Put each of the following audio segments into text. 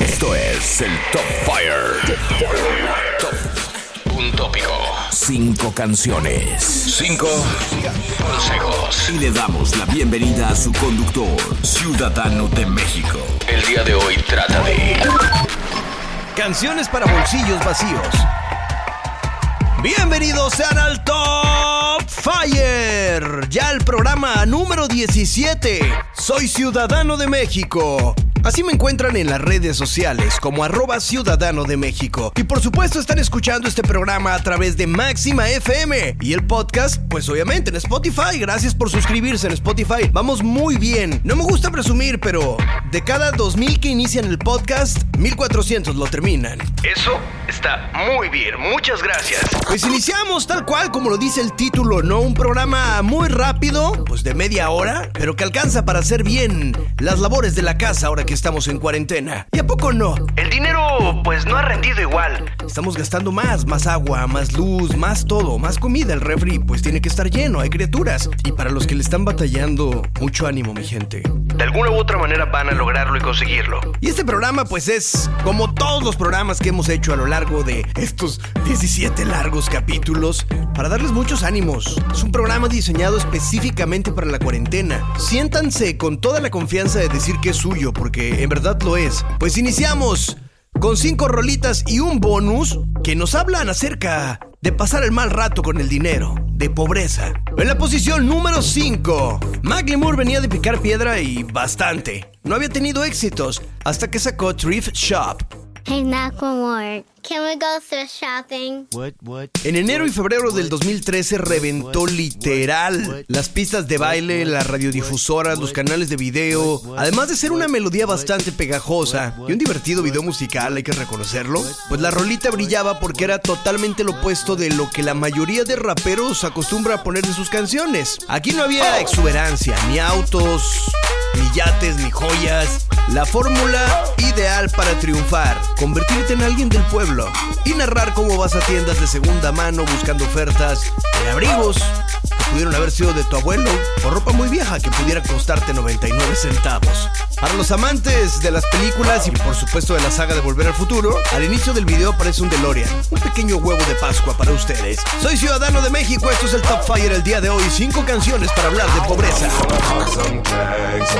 Esto es el Top Fire. Top. Un tópico. Cinco canciones. Cinco consejos. Y le damos la bienvenida a su conductor, ciudadano de México. El día de hoy trata de... Canciones para bolsillos vacíos. Bienvenidos sean al Top Fire. Ya el programa número 17. Soy ciudadano de México. Así me encuentran en las redes sociales como arroba ciudadano de México. Y por supuesto están escuchando este programa a través de Máxima FM. Y el podcast, pues obviamente en Spotify. Gracias por suscribirse en Spotify. Vamos muy bien. No me gusta presumir, pero de cada 2000 que inician el podcast, 1400 lo terminan. Eso está muy bien. Muchas gracias. Pues iniciamos tal cual como lo dice el título, ¿no? Un programa muy rápido, pues de media hora, pero que alcanza para hacer bien las labores de la casa ahora que estamos en cuarentena. ¿Y a poco no? El dinero, pues no ha rendido igual. Estamos gastando más, más agua, más luz, más todo, más comida. El refri, pues tiene que estar lleno, hay criaturas. Y para los que le están batallando, mucho ánimo, mi gente. De alguna u otra manera van a lograrlo y conseguirlo. Y este programa, pues es como todos los programas que hemos hecho a lo largo de estos 17 largos capítulos, para darles muchos ánimos. Es un programa diseñado específicamente para la cuarentena. Siéntanse con toda la confianza de decir que es suyo, porque en verdad lo es. Pues iniciamos con cinco rolitas y un bonus que nos hablan acerca de pasar el mal rato con el dinero, de pobreza. En la posición número 5, Moore venía de picar piedra y bastante. No había tenido éxitos hasta que sacó Thrift Shop. Hey, Macklemore, can we go thrift shopping? What, what? En enero y febrero del 2013 reventó literal las pistas de baile, las radiodifusoras, los canales de video, además de ser una melodía bastante pegajosa y un divertido video musical, hay que reconocerlo. Pues la rolita brillaba porque era totalmente lo opuesto de lo que la mayoría de raperos acostumbra a poner en sus canciones. Aquí no había exuberancia, ni autos, ni yates, ni joyas. La fórmula ideal para triunfar convertirte en alguien del pueblo y narrar cómo vas a tiendas de segunda mano buscando ofertas de abrigos que pudieron haber sido de tu abuelo o ropa muy vieja que pudiera costarte 99 centavos. Para los amantes de las películas y por supuesto de la saga de Volver al Futuro, al inicio del video aparece un DeLorean, un pequeño huevo de Pascua para ustedes. Soy ciudadano de México, esto es el Top Fire el día de hoy, cinco canciones para hablar de pobreza.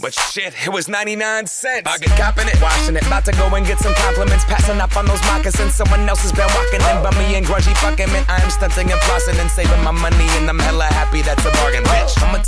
But shit, it was 99 cents. I get copping it, washing it. About to go and get some compliments. Passing up on those moccasins. Someone else has been walking in. Bummy and grungy fucking man. I am stunting and flossing and saving my money. And I'm hella happy that's a bargain,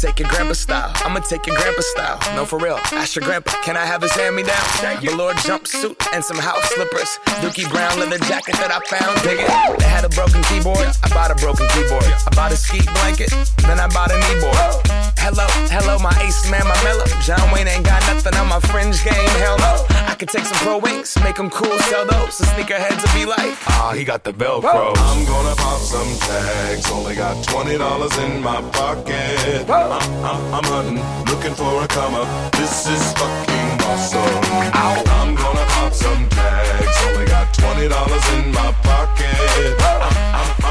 take your grandpa style. I'ma take your grandpa style. No, for real. Ask your grandpa, can I have his hand me down? Velour jumpsuit and some house slippers. Dookie brown leather jacket that I found. Dig it. They had a broken keyboard. I bought a broken keyboard. I bought a ski blanket. Then I bought a kneeboard. Hello, hello, my ace man, my mellow. John Wayne ain't got nothing on my fringe game, hell no. I could take some pro wings, make them cool, sell those. The sneakerheads will be like, ah, he got the Velcro. I'm gonna pop some tags, only got $20 in my pocket. I'm, hunting, looking for a come up. This is fucking awesome. Ow. I'm gonna pop some tags, only got $20 in my pocket.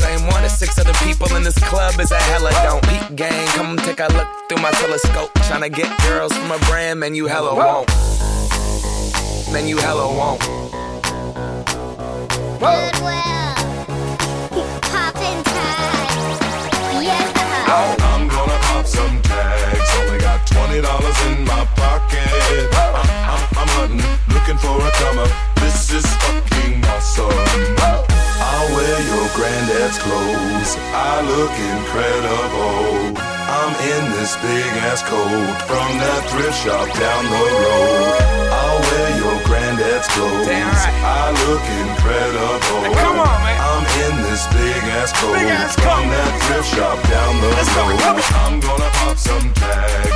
same one as six other people in this club is a hella don't. Peak gang, come take a look through my telescope. Tryna get girls from a brand, man, you hella won't. Man, you hella won't. Goodwill. Poppin' tags. Yeah. I'm gonna pop some tags. Only got twenty dollars in my pocket. I'm, I'm, I'm hunting, looking for a comer. This is fucking awesome. I'll wear your granddad's clothes. I look incredible. I'm in this big ass coat from that thrift shop down the road. I'll wear your granddad's clothes. Right. I look incredible. come on, man. I'm in this big ass coat Big ass from coat. that thrift shop down the Let's road. I'm gonna pop some tags.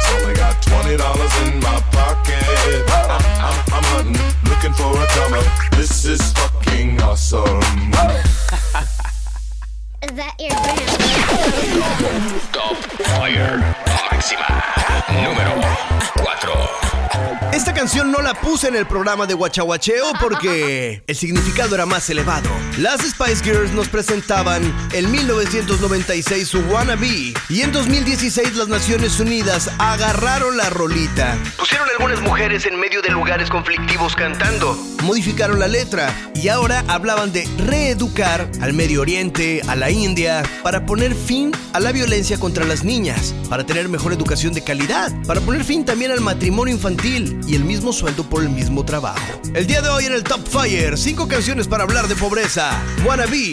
Canción no la puse en el programa de Guachaguacheo porque el significado era más elevado. Las Spice Girls nos presentaban en 1996 su Wannabe y en 2016 las Naciones Unidas agarraron la rolita. Pusieron algunas mujeres en medio de lugares conflictivos cantando. Modificaron la letra y ahora hablaban de reeducar al Medio Oriente, a la India, para poner fin a la violencia contra las niñas, para tener mejor educación de calidad, para poner fin también al matrimonio infantil y el mismo sueldo por el mismo trabajo. El día de hoy en el Top Fire, cinco canciones para hablar de pobreza. Wannabe,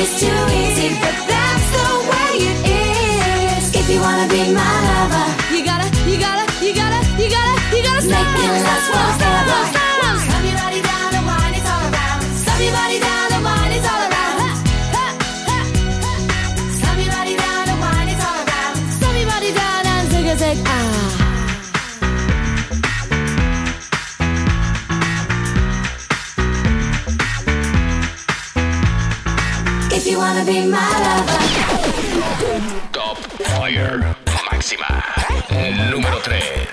Is too easy, but that's the way it is. If you wanna be my lover, You gotta, you gotta, you gotta, you gotta, you gotta. Make it last forever. wanna be my lover. Top, Fire máxima número 3.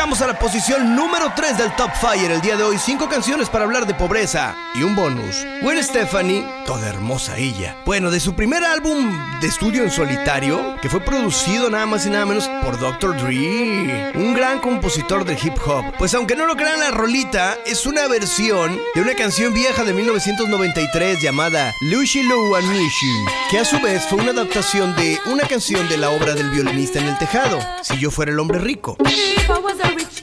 Llegamos a la posición número 3 del Top Fire el día de hoy. Cinco canciones para hablar de pobreza y un bonus. Gwen Stephanie, toda hermosa ella. Bueno, de su primer álbum de estudio en solitario, que fue producido nada más y nada menos por Dr. Dre, un gran compositor del hip hop. Pues aunque no lo crean, la rolita es una versión de una canción vieja de 1993 llamada Lucy Lou and que a su vez fue una adaptación de una canción de la obra del violinista en el tejado, Si yo fuera el hombre rico. If I was a We.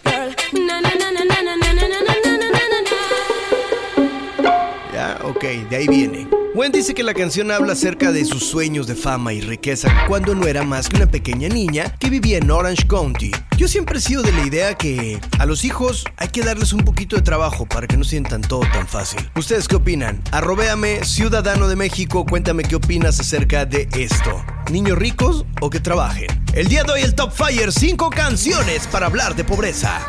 Ok, de ahí viene. Gwen dice que la canción habla acerca de sus sueños de fama y riqueza cuando no era más que una pequeña niña que vivía en Orange County. Yo siempre he sido de la idea que a los hijos hay que darles un poquito de trabajo para que no sientan todo tan fácil. ¿Ustedes qué opinan? Arrobéame, ciudadano de México, cuéntame qué opinas acerca de esto. ¿Niños ricos o que trabajen? El día de hoy el Top Fire, 5 canciones para hablar de pobreza.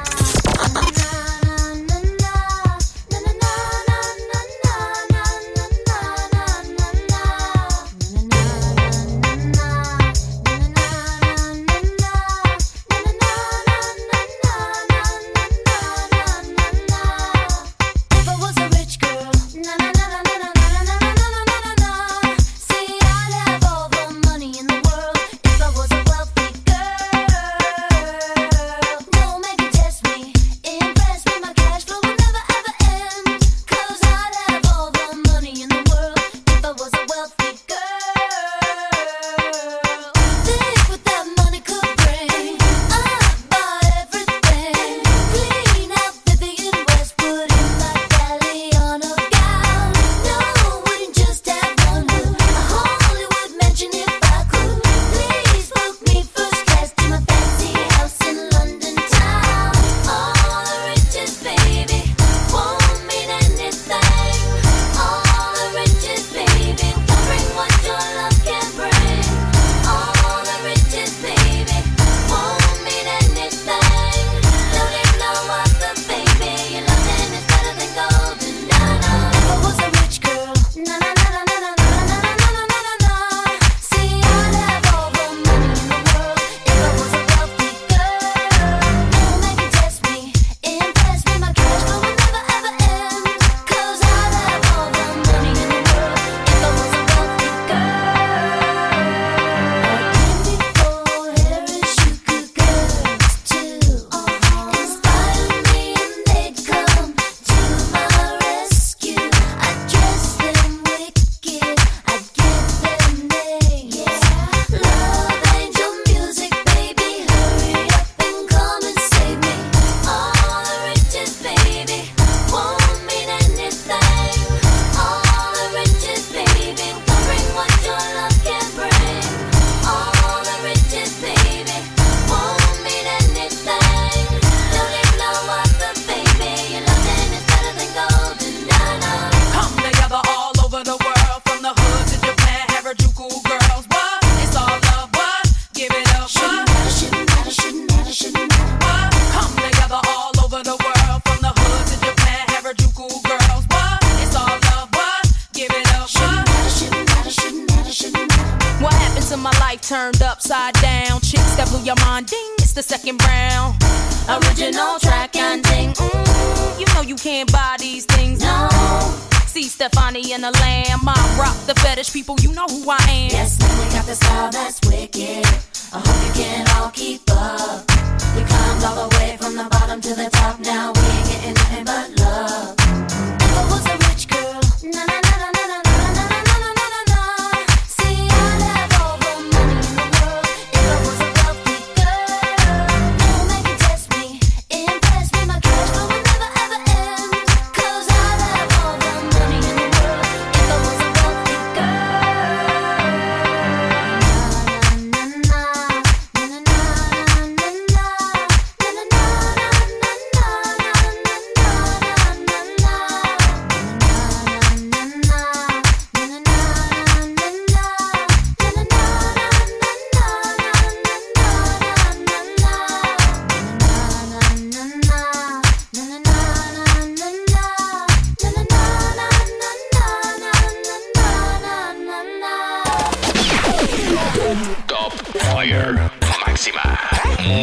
Top Fire máxima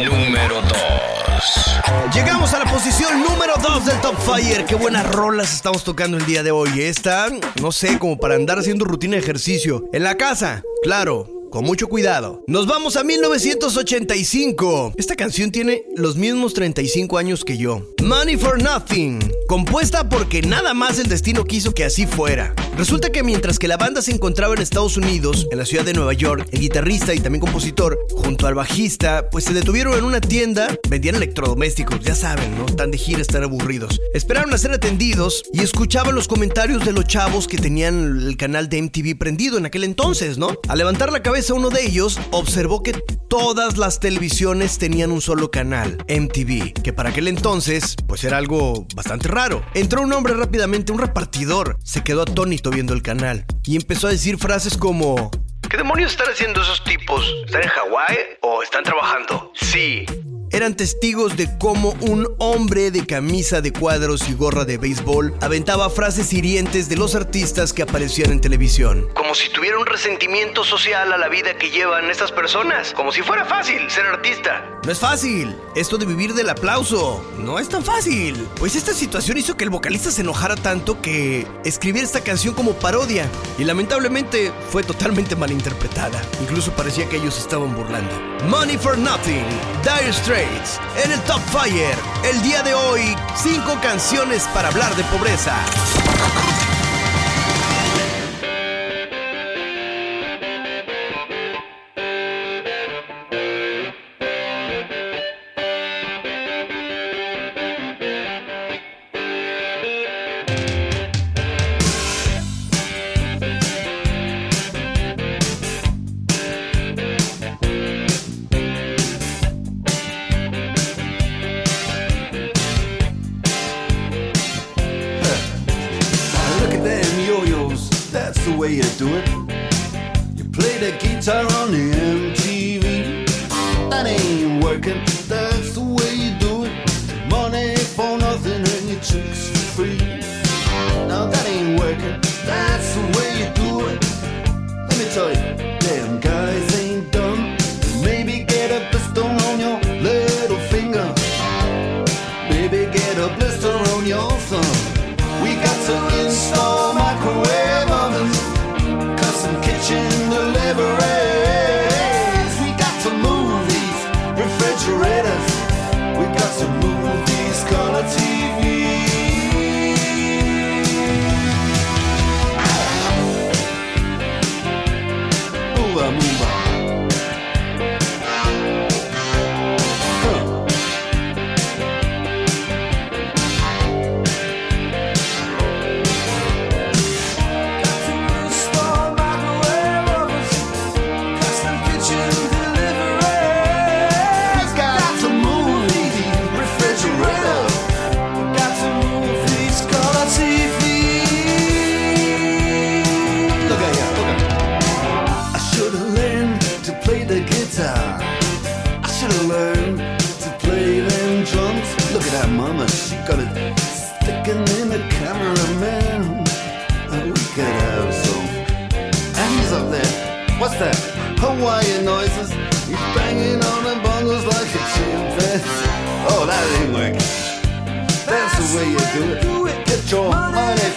número 2. Llegamos a la posición número 2 del Top Fire. Qué buenas rolas estamos tocando el día de hoy. Esta, no sé, como para andar haciendo rutina de ejercicio. En la casa, claro, con mucho cuidado. Nos vamos a 1985. Esta canción tiene los mismos 35 años que yo. Money for Nothing. Compuesta porque nada más el destino quiso que así fuera. Resulta que mientras que la banda se encontraba en Estados Unidos, en la ciudad de Nueva York, el guitarrista y también compositor, junto al bajista, pues se detuvieron en una tienda, vendían electrodomésticos, ya saben, ¿no? Están de gira, están aburridos. Esperaron a ser atendidos y escuchaban los comentarios de los chavos que tenían el canal de MTV prendido en aquel entonces, ¿no? Al levantar la cabeza uno de ellos observó que todas las televisiones tenían un solo canal, MTV, que para aquel entonces pues era algo bastante raro. Entró un hombre rápidamente, un repartidor, se quedó atónito viendo el canal y empezó a decir frases como ¿Qué demonios están haciendo esos tipos? ¿Están en Hawái o están trabajando? Sí. Eran testigos de cómo un hombre de camisa de cuadros y gorra de béisbol aventaba frases hirientes de los artistas que aparecían en televisión. Como si tuviera un resentimiento social a la vida que llevan estas personas. Como si fuera fácil ser artista. No es fácil. Esto de vivir del aplauso. No es tan fácil. Pues esta situación hizo que el vocalista se enojara tanto que escribiera esta canción como parodia. Y lamentablemente fue totalmente malinterpretada. Incluso parecía que ellos estaban burlando. Money for Nothing. Dire Straits. En el Top Fire. El día de hoy, cinco canciones para hablar de pobreza.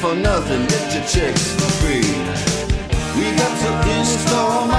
For nothing, get your chicks for free. We got to install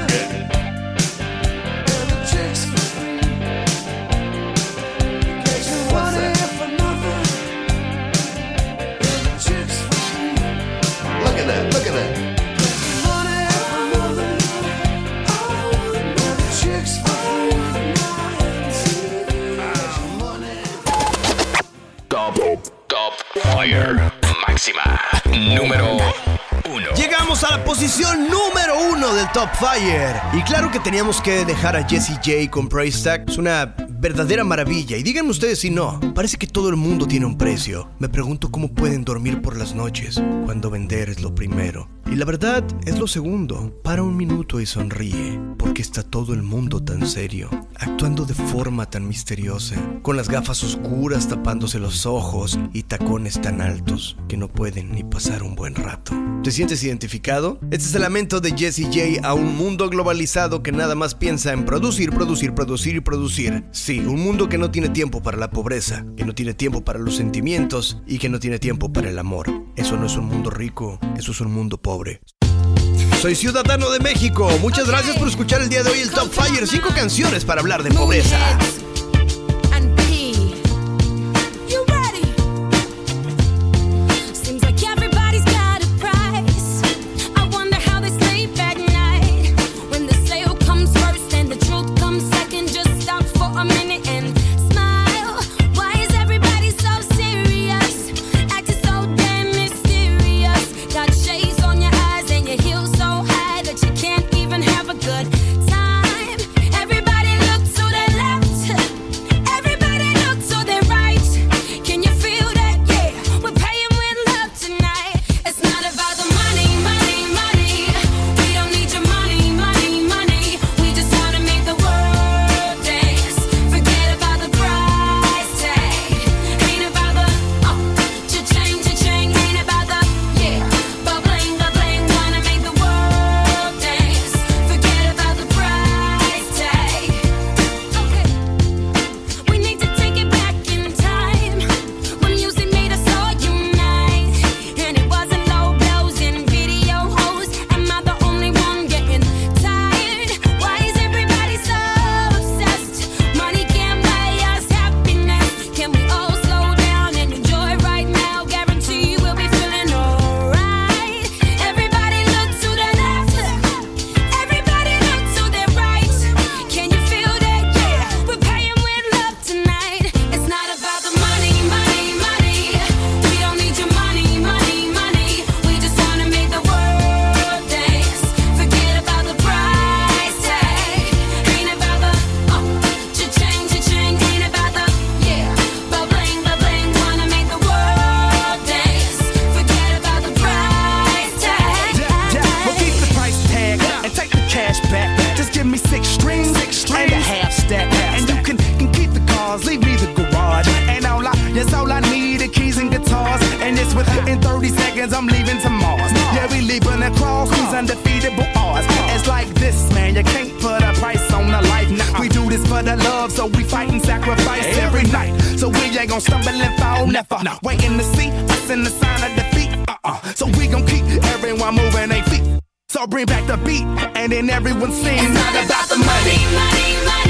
Fire. Y claro que teníamos que dejar a Jessie J con Price Tag. Es una verdadera maravilla. Y díganme ustedes si no. Parece que todo el mundo tiene un precio. Me pregunto cómo pueden dormir por las noches cuando vender es lo primero. Y la verdad es lo segundo. Para un minuto y sonríe. Porque está todo el mundo tan serio. Actuando de forma tan misteriosa. Con las gafas oscuras tapándose los ojos y tacones tan altos que no pueden ni pasar un buen rato. ¿Te sientes identificado? Este es el lamento de Jesse J a un mundo globalizado que nada más piensa en producir, producir, producir y producir. Sí, un mundo que no tiene tiempo para la pobreza, que no tiene tiempo para los sentimientos y que no tiene tiempo para el amor. Eso no es un mundo rico, eso es un mundo pobre. Soy ciudadano de México. Muchas gracias por escuchar el día de hoy el Top Fire. Cinco canciones para hablar de pobreza. We ain't gonna stumble and fall, never. Waiting to see us in the sign of defeat. Uh-uh. So we gon' keep everyone moving their feet. So bring back the beat, and then everyone sings. It's not about the money, money, money. We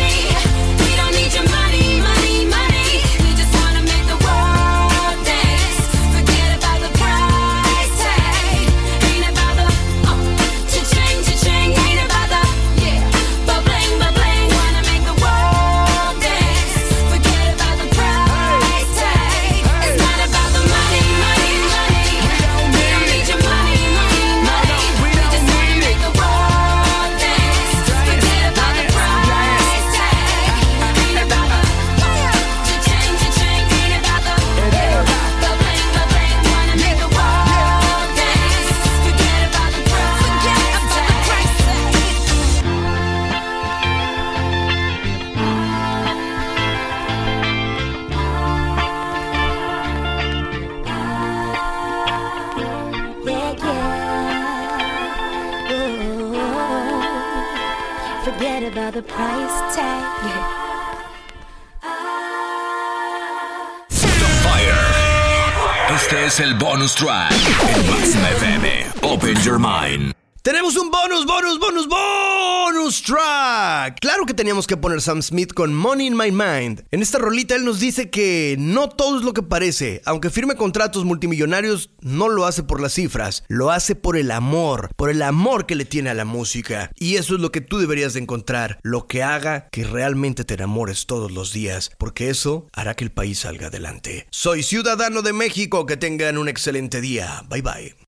about the price tag. Top Fire. Este es el bonus track en Máxima FM. Open Your Mind. Tenemos un bonus, bonus, bonus, bonus track. Claro que teníamos que poner Sam Smith con Money in My Mind. En esta rolita él nos dice que no todo es lo que parece. Aunque firme contratos multimillonarios, no lo hace por las cifras. Lo hace por el amor, por el amor que le tiene a la música. Y eso es lo que tú deberías de encontrar. Lo que haga que realmente te enamores todos los días. Porque eso hará que el país salga adelante. Soy ciudadano de México. Que tengan un excelente día. Bye bye.